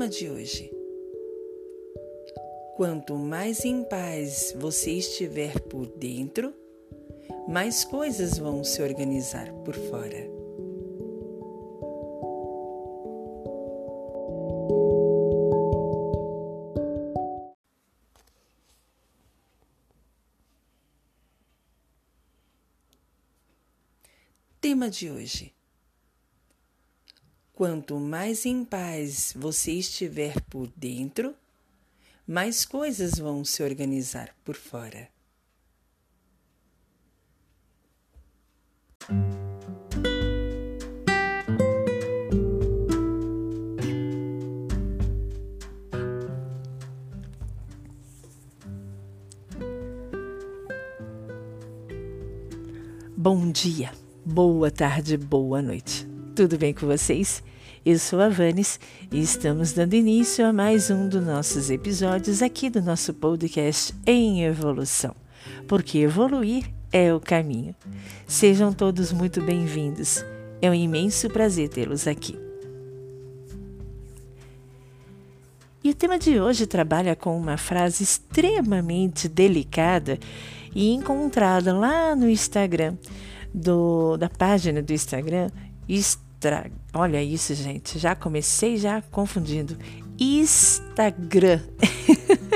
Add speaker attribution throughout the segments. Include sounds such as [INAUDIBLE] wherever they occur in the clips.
Speaker 1: Tema de hoje: Quanto mais em paz você estiver por dentro, mais coisas vão se organizar por fora. Tema de hoje: Quanto mais em paz você estiver por dentro, mais coisas vão se organizar por fora. Bom dia, boa tarde, boa noite. Tudo bem com vocês? Eu sou a Vanes e estamos dando início a mais um dos nossos episódios aqui do nosso podcast em evolução, porque evoluir é o caminho. Sejam todos muito bem-vindos. É um imenso prazer tê-los aqui. E o tema de hoje trabalha com uma frase extremamente delicada e encontrada lá no Instagram, do, da página do Instagram Olha isso, gente. Já comecei já confundindo. Instagram.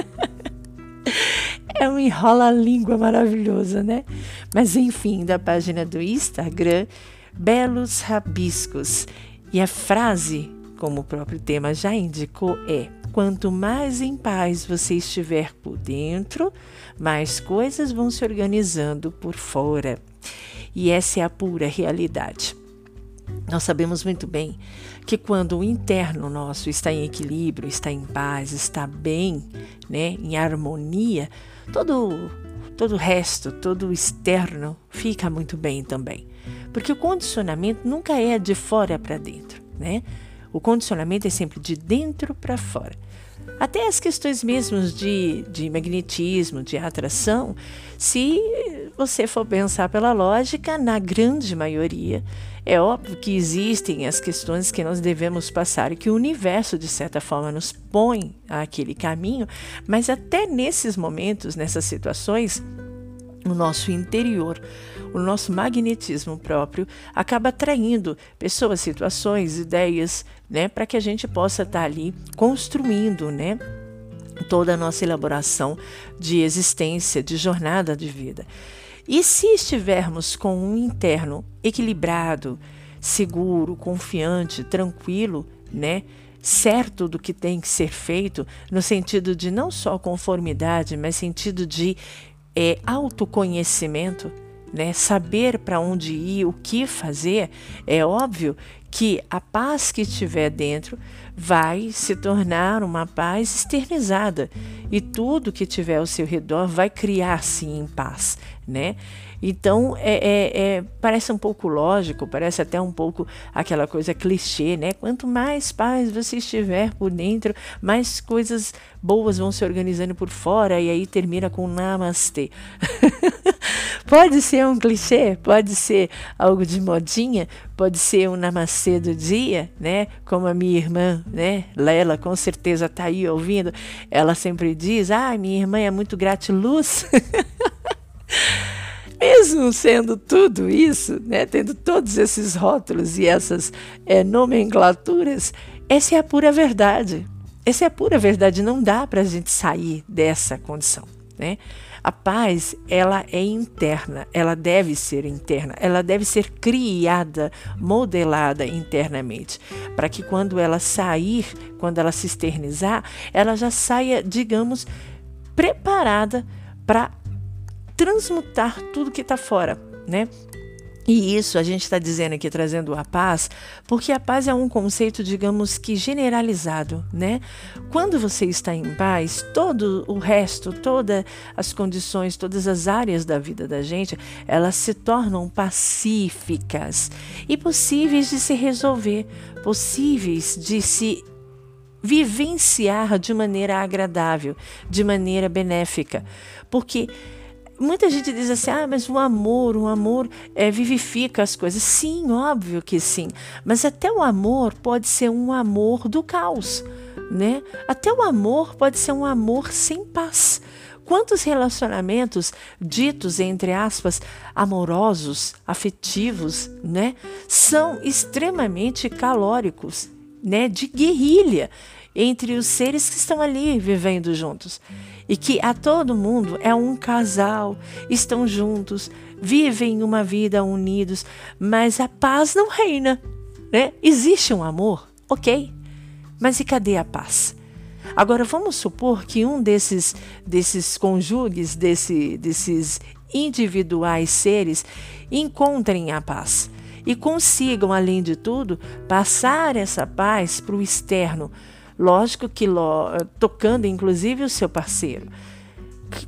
Speaker 1: [LAUGHS] é um enrola-língua maravilhosa, né? Mas enfim, da página do Instagram, Belos Rabiscos. E a frase, como o próprio tema já indicou, é: quanto mais em paz você estiver por dentro, mais coisas vão se organizando por fora. E essa é a pura realidade. Nós sabemos muito bem que quando o interno nosso está em equilíbrio, está em paz, está bem, né, em harmonia, todo todo o resto, todo o externo fica muito bem também. Porque o condicionamento nunca é de fora para dentro, né? O condicionamento é sempre de dentro para fora. Até as questões mesmo de, de magnetismo, de atração, se você for pensar pela lógica, na grande maioria, é óbvio que existem as questões que nós devemos passar e que o universo, de certa forma, nos põe àquele caminho, mas até nesses momentos, nessas situações, o nosso interior, o nosso magnetismo próprio acaba atraindo pessoas, situações, ideias, né, para que a gente possa estar ali construindo, né, toda a nossa elaboração de existência, de jornada de vida. E se estivermos com um interno equilibrado, seguro, confiante, tranquilo, né? Certo do que tem que ser feito, no sentido de não só conformidade, mas sentido de é, autoconhecimento, né? Saber para onde ir, o que fazer, é óbvio que a paz que estiver dentro vai se tornar uma paz externizada e tudo que tiver ao seu redor vai criar-se em paz, né? Então, é, é, é, parece um pouco lógico, parece até um pouco aquela coisa clichê, né? Quanto mais paz você estiver por dentro, mais coisas boas vão se organizando por fora, e aí termina com namastê. [LAUGHS] pode ser um clichê, pode ser algo de modinha, pode ser um namastê do dia, né? Como a minha irmã, né? Lela, com certeza está aí ouvindo. Ela sempre diz: Ah, minha irmã é muito gratiluz. [LAUGHS] mesmo sendo tudo isso, né, tendo todos esses rótulos e essas é, nomenclaturas, essa é a pura verdade. Essa é a pura verdade. Não dá para a gente sair dessa condição. Né? A paz, ela é interna, ela deve ser interna, ela deve ser criada, modelada internamente, para que quando ela sair, quando ela se externizar, ela já saia, digamos, preparada para transmutar tudo que está fora, né? E isso a gente está dizendo aqui, trazendo a paz, porque a paz é um conceito, digamos que generalizado, né? Quando você está em paz, todo o resto, todas as condições, todas as áreas da vida da gente, elas se tornam pacíficas e possíveis de se resolver, possíveis de se vivenciar de maneira agradável, de maneira benéfica. Porque Muita gente diz assim: ah, mas o amor, o amor é, vivifica as coisas. Sim, óbvio que sim. Mas até o amor pode ser um amor do caos. né? Até o amor pode ser um amor sem paz. Quantos relacionamentos ditos, entre aspas, amorosos, afetivos, né, são extremamente calóricos, né, de guerrilha entre os seres que estão ali vivendo juntos. E que a todo mundo é um casal, estão juntos, vivem uma vida unidos, mas a paz não reina. Né? Existe um amor, ok, mas e cadê a paz? Agora vamos supor que um desses desses conjugues, desse, desses individuais seres, encontrem a paz e consigam, além de tudo, passar essa paz para o externo. Lógico que lo, tocando inclusive o seu parceiro.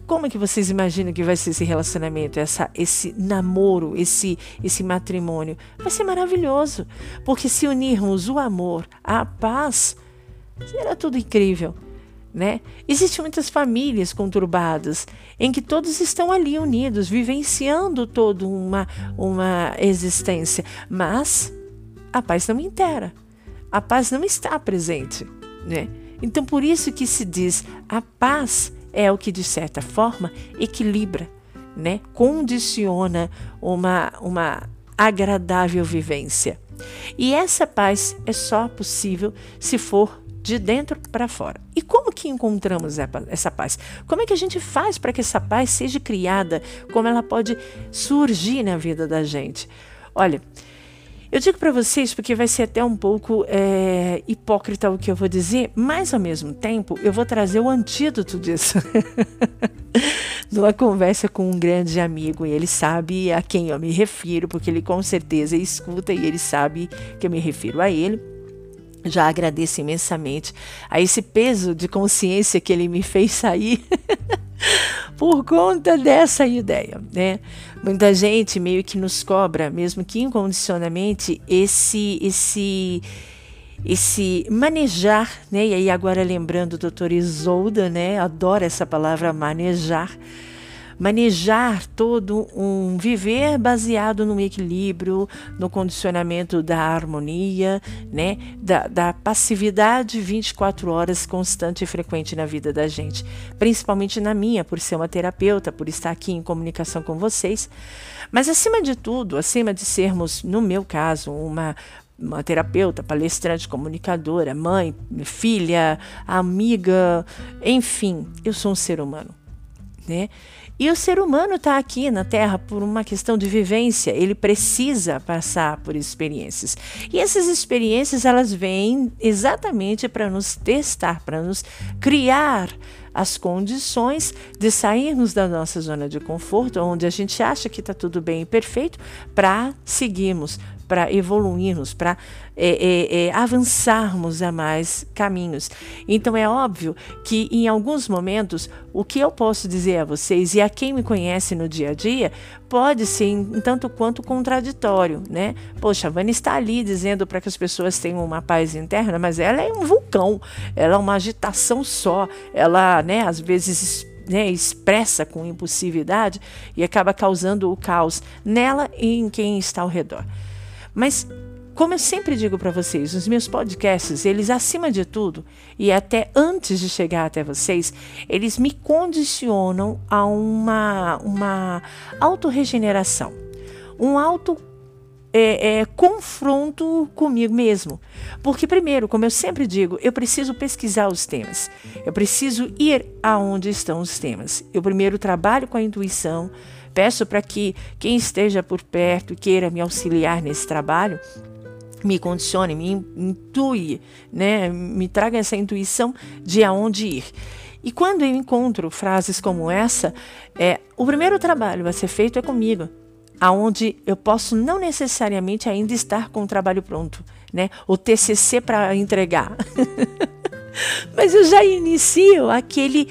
Speaker 1: Como é que vocês imaginam que vai ser esse relacionamento, essa, esse namoro, esse, esse matrimônio? Vai ser maravilhoso, porque se unirmos o amor à paz, será tudo incrível. Né? Existem muitas famílias conturbadas em que todos estão ali unidos, vivenciando toda uma, uma existência, mas a paz não inteira, a paz não está presente. Né? Então, por isso que se diz a paz é o que, de certa forma, equilibra, né? condiciona uma, uma agradável vivência. E essa paz é só possível se for de dentro para fora. E como que encontramos essa paz? Como é que a gente faz para que essa paz seja criada? Como ela pode surgir na vida da gente? Olha, eu digo para vocês porque vai ser até um pouco é, hipócrita o que eu vou dizer, mas ao mesmo tempo eu vou trazer o antídoto disso. [LAUGHS] Numa conversa com um grande amigo, e ele sabe a quem eu me refiro, porque ele com certeza escuta e ele sabe que eu me refiro a ele já agradeço imensamente a esse peso de consciência que ele me fez sair [LAUGHS] por conta dessa ideia, né? Muita gente meio que nos cobra, mesmo que incondicionalmente, esse esse esse manejar, né? E aí agora lembrando o doutor Isolda, né? Adoro essa palavra manejar manejar todo um viver baseado no equilíbrio, no condicionamento da harmonia, né, da, da passividade 24 horas constante e frequente na vida da gente, principalmente na minha, por ser uma terapeuta, por estar aqui em comunicação com vocês. Mas acima de tudo, acima de sermos, no meu caso, uma uma terapeuta, palestrante, comunicadora, mãe, filha, amiga, enfim, eu sou um ser humano, né? E o ser humano está aqui na Terra por uma questão de vivência, ele precisa passar por experiências. E essas experiências elas vêm exatamente para nos testar, para nos criar as condições de sairmos da nossa zona de conforto, onde a gente acha que está tudo bem e perfeito, para seguirmos, para evoluirmos, para é, é, é, avançarmos a mais caminhos. Então é óbvio que em alguns momentos o que eu posso dizer a vocês e a quem me conhece no dia a dia pode ser um tanto quanto contraditório, né? Poxa, a Vânia está ali dizendo para que as pessoas tenham uma paz interna, mas ela é um vulcão, ela é uma agitação só, ela, né, às vezes né, expressa com impulsividade e acaba causando o caos nela e em quem está ao redor. Mas como eu sempre digo para vocês, os meus podcasts, eles acima de tudo, e até antes de chegar até vocês, eles me condicionam a uma, uma autorregeneração, um auto é, é, confronto comigo mesmo. Porque, primeiro, como eu sempre digo, eu preciso pesquisar os temas. Eu preciso ir aonde estão os temas. Eu primeiro trabalho com a intuição, Peço para que quem esteja por perto e queira me auxiliar nesse trabalho, me condicione, me intui, né? me traga essa intuição de aonde ir. E quando eu encontro frases como essa, é, o primeiro trabalho a ser feito é comigo, aonde eu posso não necessariamente ainda estar com o trabalho pronto, né? O TCC para entregar. [LAUGHS] Mas eu já inicio aquele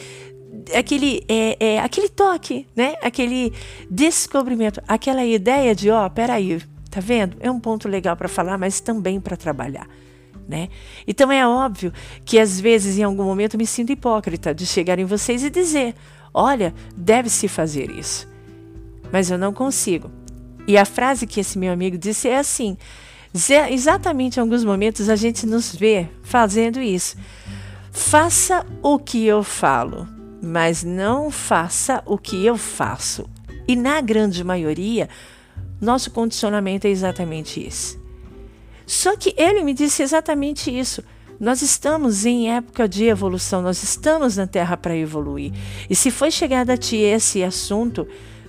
Speaker 1: aquele, é, é, aquele toque, né? Aquele descobrimento, aquela ideia de, ó, oh, peraí, tá vendo? É um ponto legal para falar, mas também para trabalhar. Né? Então é óbvio que às vezes em algum momento me sinto hipócrita de chegar em vocês e dizer: olha, deve-se fazer isso. Mas eu não consigo. E a frase que esse meu amigo disse é assim: exatamente em alguns momentos a gente nos vê fazendo isso. Faça o que eu falo, mas não faça o que eu faço. E na grande maioria, nosso condicionamento é exatamente esse. Só que ele me disse exatamente isso. Nós estamos em época de evolução, nós estamos na Terra para evoluir. E se foi chegado a ti esse assunto,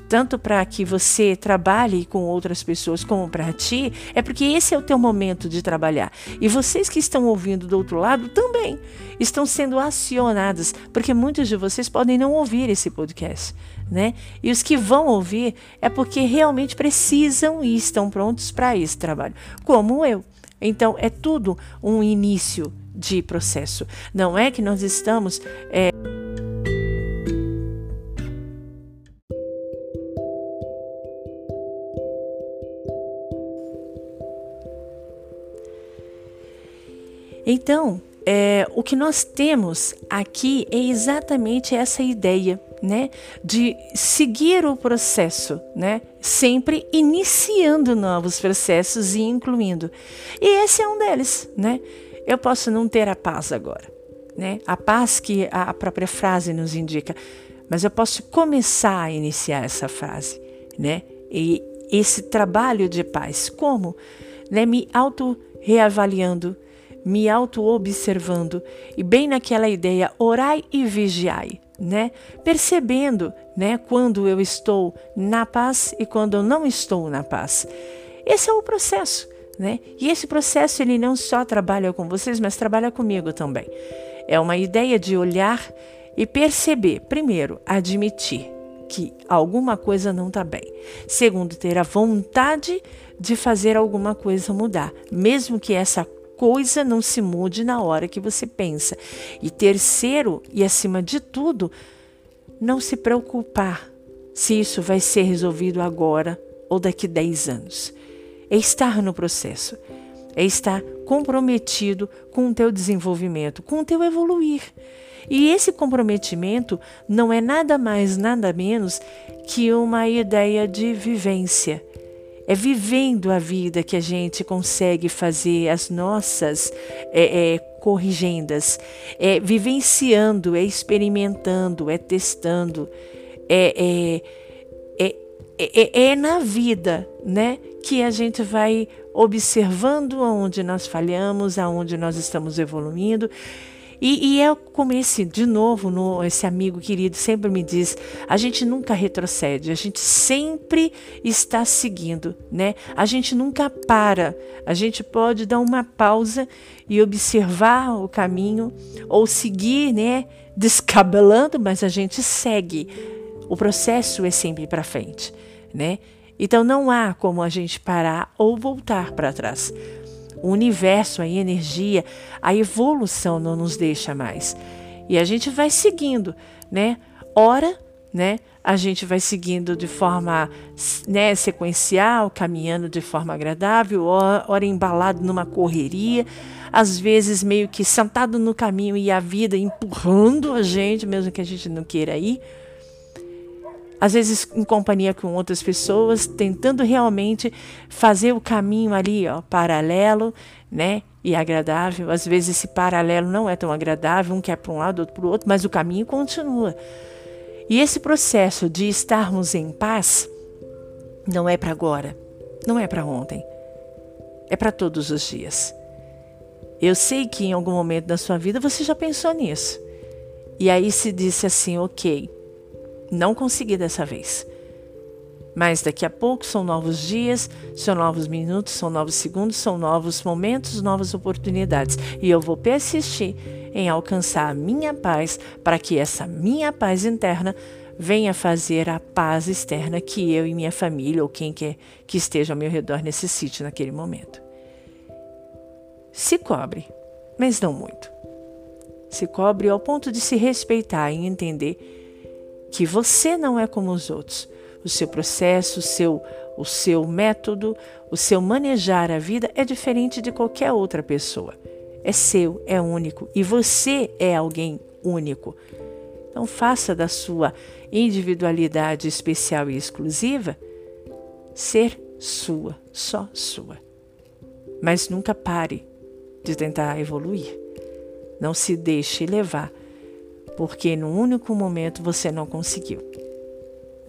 Speaker 1: tanto para que você trabalhe com outras pessoas como para ti, é porque esse é o teu momento de trabalhar. E vocês que estão ouvindo do outro lado também estão sendo acionados, porque muitos de vocês podem não ouvir esse podcast, né? E os que vão ouvir é porque realmente precisam e estão prontos para esse trabalho, como eu. Então, é tudo um início de processo. Não é que nós estamos. É... Então, é, o que nós temos aqui é exatamente essa ideia, né, de seguir o processo, né, sempre iniciando novos processos e incluindo. E esse é um deles, né? Eu posso não ter a paz agora, né? A paz que a própria frase nos indica, mas eu posso começar a iniciar essa frase, né? E esse trabalho de paz, como, né, me auto reavaliando me auto-observando e bem naquela ideia, orai e vigiai, né? Percebendo, né, quando eu estou na paz e quando eu não estou na paz. Esse é o processo, né? E esse processo ele não só trabalha com vocês, mas trabalha comigo também. É uma ideia de olhar e perceber, primeiro, admitir que alguma coisa não está bem. Segundo, ter a vontade de fazer alguma coisa mudar, mesmo que essa coisa não se mude na hora que você pensa. E terceiro, e acima de tudo, não se preocupar se isso vai ser resolvido agora ou daqui 10 anos. É estar no processo, é estar comprometido com o teu desenvolvimento, com o teu evoluir. E esse comprometimento não é nada mais, nada menos que uma ideia de vivência é vivendo a vida que a gente consegue fazer as nossas é, é, corrigendas. É vivenciando, é experimentando, é testando. É, é, é, é, na vida, né? Que a gente vai observando aonde nós falhamos, aonde nós estamos evoluindo e, e é como esse, de novo, no, esse amigo querido sempre me diz: a gente nunca retrocede, a gente sempre está seguindo, né? A gente nunca para. A gente pode dar uma pausa e observar o caminho ou seguir, né? Descabelando, mas a gente segue. O processo é sempre para frente, né? Então não há como a gente parar ou voltar para trás o universo, a energia, a evolução não nos deixa mais. E a gente vai seguindo, né? Ora, né? A gente vai seguindo de forma né, sequencial, caminhando de forma agradável, ora embalado numa correria, às vezes meio que sentado no caminho e a vida empurrando a gente, mesmo que a gente não queira ir às vezes em companhia com outras pessoas, tentando realmente fazer o caminho ali, ó, paralelo, né? E agradável. Às vezes esse paralelo não é tão agradável, um quer para um lado, outro para o outro, mas o caminho continua. E esse processo de estarmos em paz não é para agora, não é para ontem, é para todos os dias. Eu sei que em algum momento da sua vida você já pensou nisso. E aí se disse assim, ok, não consegui dessa vez. Mas daqui a pouco são novos dias, são novos minutos, são novos segundos, são novos momentos, novas oportunidades. E eu vou persistir em alcançar a minha paz para que essa minha paz interna venha fazer a paz externa que eu e minha família ou quem quer que esteja ao meu redor necessite naquele momento. Se cobre, mas não muito. Se cobre ao ponto de se respeitar e entender que você não é como os outros. O seu processo, o seu, o seu método, o seu manejar a vida é diferente de qualquer outra pessoa. É seu, é único e você é alguém único. Então faça da sua individualidade especial e exclusiva ser sua, só sua. Mas nunca pare de tentar evoluir. Não se deixe levar, porque no único momento você não conseguiu.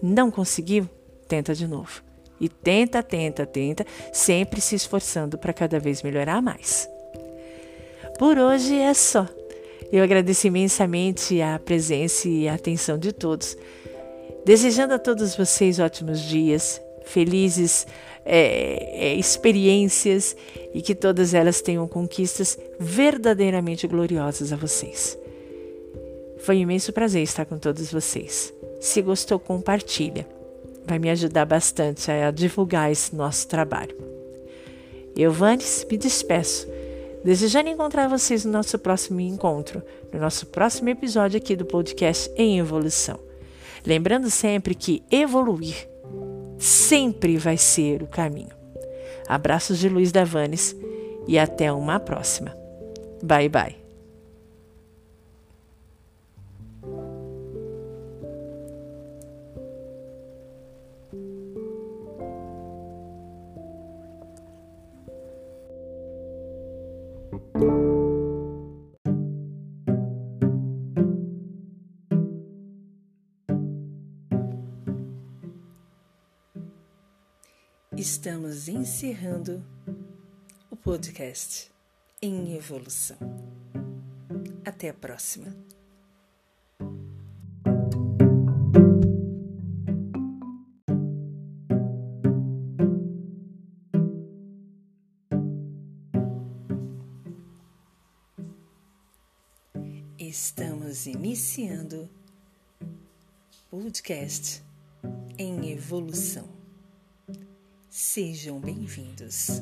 Speaker 1: Não conseguiu? Tenta de novo. E tenta, tenta, tenta, sempre se esforçando para cada vez melhorar mais. Por hoje é só. Eu agradeço imensamente a presença e a atenção de todos. Desejando a todos vocês ótimos dias, felizes é, é, experiências e que todas elas tenham conquistas verdadeiramente gloriosas a vocês. Foi um imenso prazer estar com todos vocês. Se gostou, compartilha. Vai me ajudar bastante a divulgar esse nosso trabalho. Eu, Vanes, me despeço, desejando encontrar vocês no nosso próximo encontro, no nosso próximo episódio aqui do podcast Em Evolução. Lembrando sempre que evoluir sempre vai ser o caminho. Abraços de Luiz Davanes e até uma próxima. Bye bye. Estamos encerrando o podcast em evolução. Até a próxima. Estamos iniciando podcast em evolução. Sejam bem-vindos.